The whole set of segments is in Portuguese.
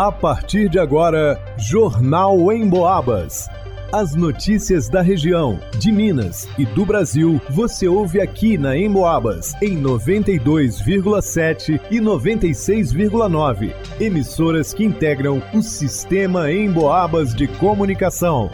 A partir de agora, Jornal em Boabas. As notícias da região, de Minas e do Brasil, você ouve aqui na Emboabas, em 92,7 e 96,9. Emissoras que integram o sistema Emboabas de comunicação.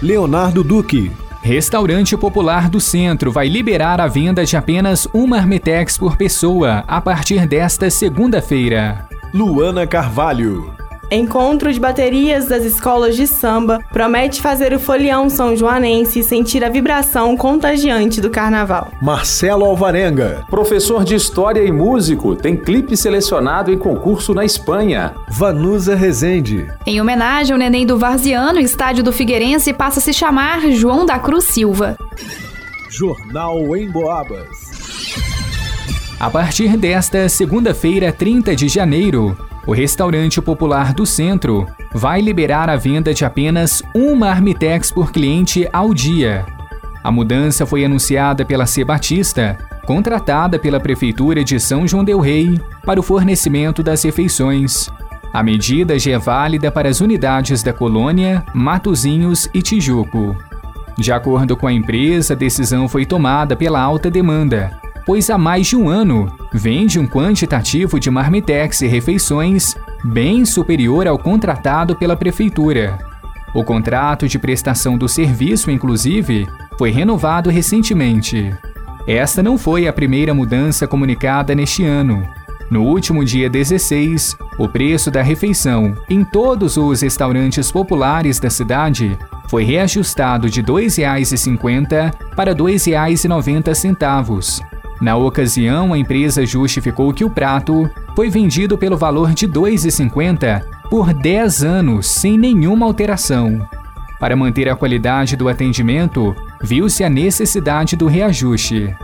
Leonardo Duque. Restaurante Popular do Centro vai liberar a venda de apenas uma Armitex por pessoa a partir desta segunda-feira. Luana Carvalho. Encontro de baterias das escolas de samba promete fazer o folião são joanense sentir a vibração contagiante do carnaval. Marcelo Alvarenga. Professor de História e músico, tem clipe selecionado em concurso na Espanha. Vanusa Rezende. Em homenagem ao neném do Varziano, o estádio do Figueirense passa a se chamar João da Cruz Silva. Jornal em Boabas. A partir desta segunda-feira, 30 de janeiro, o restaurante popular do centro vai liberar a venda de apenas uma Armitex por cliente ao dia. A mudança foi anunciada pela C Batista, contratada pela Prefeitura de São João Del Rei para o fornecimento das refeições. A medida já é válida para as unidades da Colônia, Matozinhos e Tijuco. De acordo com a empresa, a decisão foi tomada pela alta demanda, pois há mais de um ano vende um quantitativo de marmitex e refeições bem superior ao contratado pela prefeitura. O contrato de prestação do serviço, inclusive, foi renovado recentemente. Esta não foi a primeira mudança comunicada neste ano. No último dia 16, o preço da refeição em todos os restaurantes populares da cidade foi reajustado de R$ 2,50 para R$ 2,90 na ocasião, a empresa justificou que o prato foi vendido pelo valor de R$ 2,50 por 10 anos sem nenhuma alteração. Para manter a qualidade do atendimento, viu-se a necessidade do reajuste.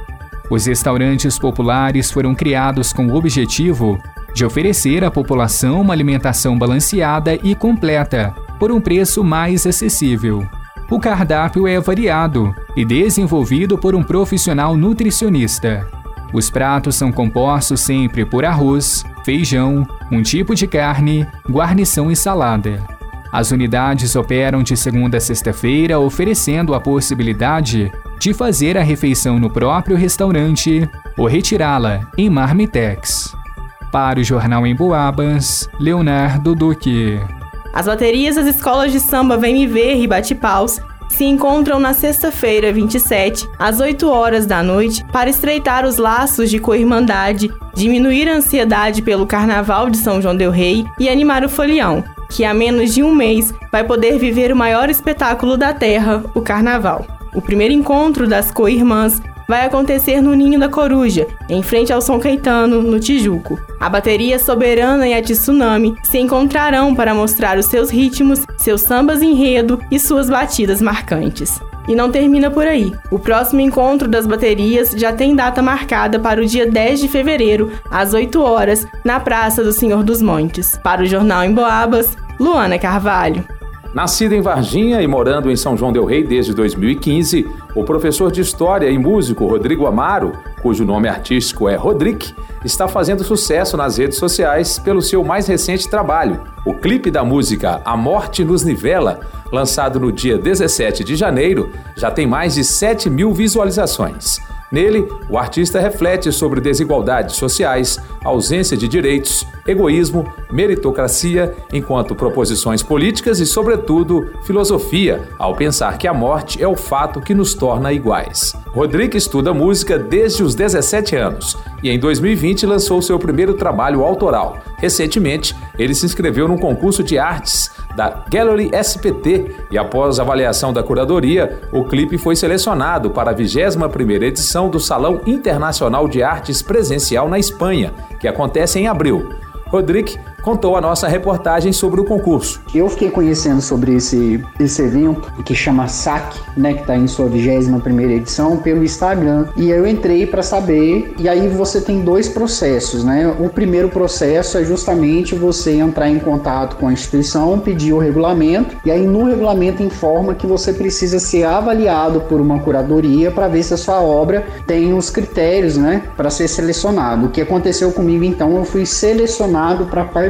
Os restaurantes populares foram criados com o objetivo de oferecer à população uma alimentação balanceada e completa por um preço mais acessível. O cardápio é variado e desenvolvido por um profissional nutricionista. Os pratos são compostos sempre por arroz, feijão, um tipo de carne, guarnição e salada. As unidades operam de segunda a sexta-feira, oferecendo a possibilidade de fazer a refeição no próprio restaurante ou retirá-la em Marmitex. Para o Jornal em Boabas, Leonardo Duque. As baterias das escolas de samba Vem Me Ver e Bate Paus se encontram na sexta-feira, 27, às 8 horas da noite, para estreitar os laços de coirmandade, diminuir a ansiedade pelo Carnaval de São João del Rei e animar o folião, que há menos de um mês vai poder viver o maior espetáculo da Terra, o Carnaval. O primeiro encontro das co-irmãs vai acontecer no Ninho da Coruja, em frente ao São Caetano, no Tijuco. A bateria Soberana e a Tsunami se encontrarão para mostrar os seus ritmos, seus sambas enredo e suas batidas marcantes. E não termina por aí. O próximo encontro das baterias já tem data marcada para o dia 10 de fevereiro, às 8 horas, na Praça do Senhor dos Montes. Para o Jornal em Boabas, Luana Carvalho. Nascido em Varginha e morando em São João Del Rei desde 2015, o professor de História e músico Rodrigo Amaro, cujo nome artístico é Rodrick, está fazendo sucesso nas redes sociais pelo seu mais recente trabalho, o clipe da música A Morte nos Nivela, lançado no dia 17 de janeiro, já tem mais de 7 mil visualizações. Nele, o artista reflete sobre desigualdades sociais, ausência de direitos, egoísmo, meritocracia, enquanto proposições políticas e, sobretudo, filosofia, ao pensar que a morte é o fato que nos torna iguais. Rodrigo estuda música desde os 17 anos e, em 2020, lançou seu primeiro trabalho autoral. Recentemente, ele se inscreveu num concurso de artes da Gallery SPT e após avaliação da curadoria, o clipe foi selecionado para a 21ª edição do Salão Internacional de Artes Presencial na Espanha, que acontece em abril. Rodrigo contou a nossa reportagem sobre o concurso. Eu fiquei conhecendo sobre esse, esse evento que chama SAC, né, que está em sua 21 primeira edição, pelo Instagram. E eu entrei para saber, e aí você tem dois processos, né? O primeiro processo é justamente você entrar em contato com a instituição, pedir o regulamento, e aí no regulamento informa que você precisa ser avaliado por uma curadoria para ver se a sua obra tem os critérios, né, para ser selecionado. O que aconteceu comigo então, eu fui selecionado para participar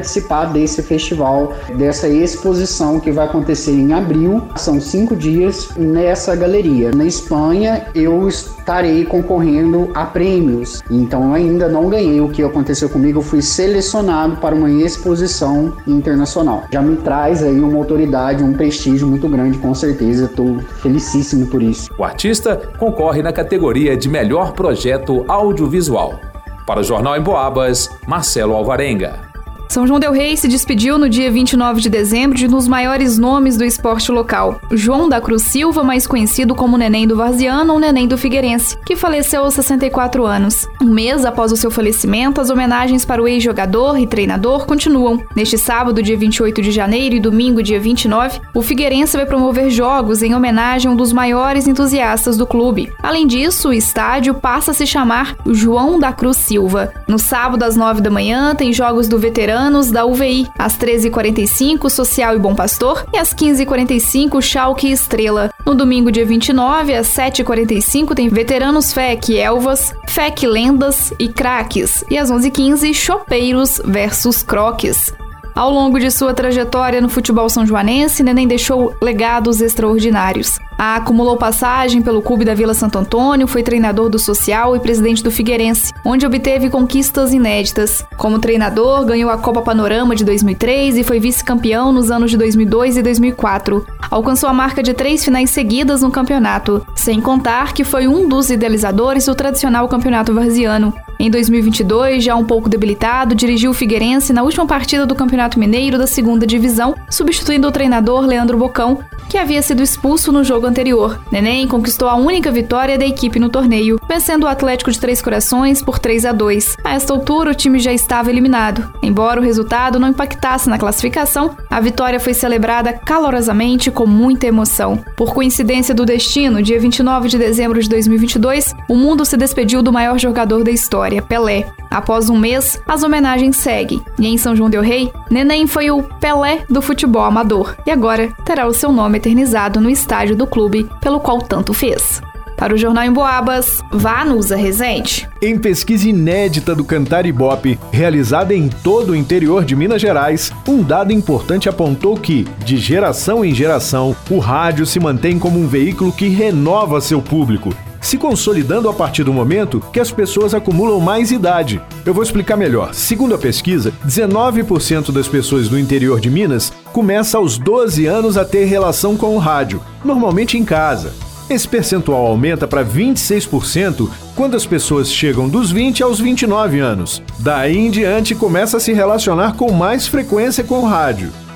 desse festival, dessa exposição que vai acontecer em abril. São cinco dias nessa galeria. Na Espanha, eu estarei concorrendo a prêmios. Então, ainda não ganhei. O que aconteceu comigo, eu fui selecionado para uma exposição internacional. Já me traz aí uma autoridade, um prestígio muito grande, com certeza. Estou felicíssimo por isso. O artista concorre na categoria de melhor projeto audiovisual. Para o Jornal em Boabas, Marcelo Alvarenga. São João Del Rei se despediu no dia 29 de dezembro de um dos maiores nomes do esporte local, João da Cruz Silva, mais conhecido como Neném do Varziano ou Neném do Figueirense, que faleceu aos 64 anos. Um mês após o seu falecimento, as homenagens para o ex-jogador e treinador continuam. Neste sábado, dia 28 de janeiro e domingo, dia 29, o Figueirense vai promover jogos em homenagem a um dos maiores entusiastas do clube. Além disso, o estádio passa a se chamar João da Cruz Silva. No sábado, às 9 da manhã, tem jogos do veterano anos da UVI, às 13h45 Social e Bom Pastor e às 15h45 Schalke e Estrela. No domingo, dia 29, às 7h45 tem Veteranos FEC Elvas, FEC Lendas e Craques e às 11h15 Chopeiros versus Croques. Ao longo de sua trajetória no futebol são joanense, Neném deixou legados extraordinários. Acumulou passagem pelo clube da Vila Santo Antônio, foi treinador do Social e presidente do Figueirense, onde obteve conquistas inéditas. Como treinador, ganhou a Copa Panorama de 2003 e foi vice-campeão nos anos de 2002 e 2004. Alcançou a marca de três finais seguidas no campeonato, sem contar que foi um dos idealizadores do tradicional campeonato varziano. Em 2022, já um pouco debilitado, dirigiu o Figueirense na última partida do Campeonato Mineiro da segunda divisão, substituindo o treinador Leandro Bocão, que havia sido expulso no jogo anterior. Neném conquistou a única vitória da equipe no torneio, vencendo o Atlético de Três Corações por 3 a 2. A esta altura, o time já estava eliminado. Embora o resultado não impactasse na classificação, a vitória foi celebrada calorosamente com muita emoção. Por coincidência do destino, dia 29 de dezembro de 2022, o mundo se despediu do maior jogador da história, Pelé. Após um mês, as homenagens seguem. E em São João del Rei, Neném foi o Pelé do futebol amador e agora terá o seu nome eternizado no estádio do clube pelo qual tanto fez. Para o Jornal em Boabas, Vanusa Rezende. Em pesquisa inédita do Cantar Ibope, realizada em todo o interior de Minas Gerais, um dado importante apontou que, de geração em geração, o rádio se mantém como um veículo que renova seu público se consolidando a partir do momento que as pessoas acumulam mais idade. Eu vou explicar melhor. Segundo a pesquisa, 19% das pessoas do interior de Minas começa aos 12 anos a ter relação com o rádio, normalmente em casa. Esse percentual aumenta para 26% quando as pessoas chegam dos 20 aos 29 anos. Daí em diante começa a se relacionar com mais frequência com o rádio.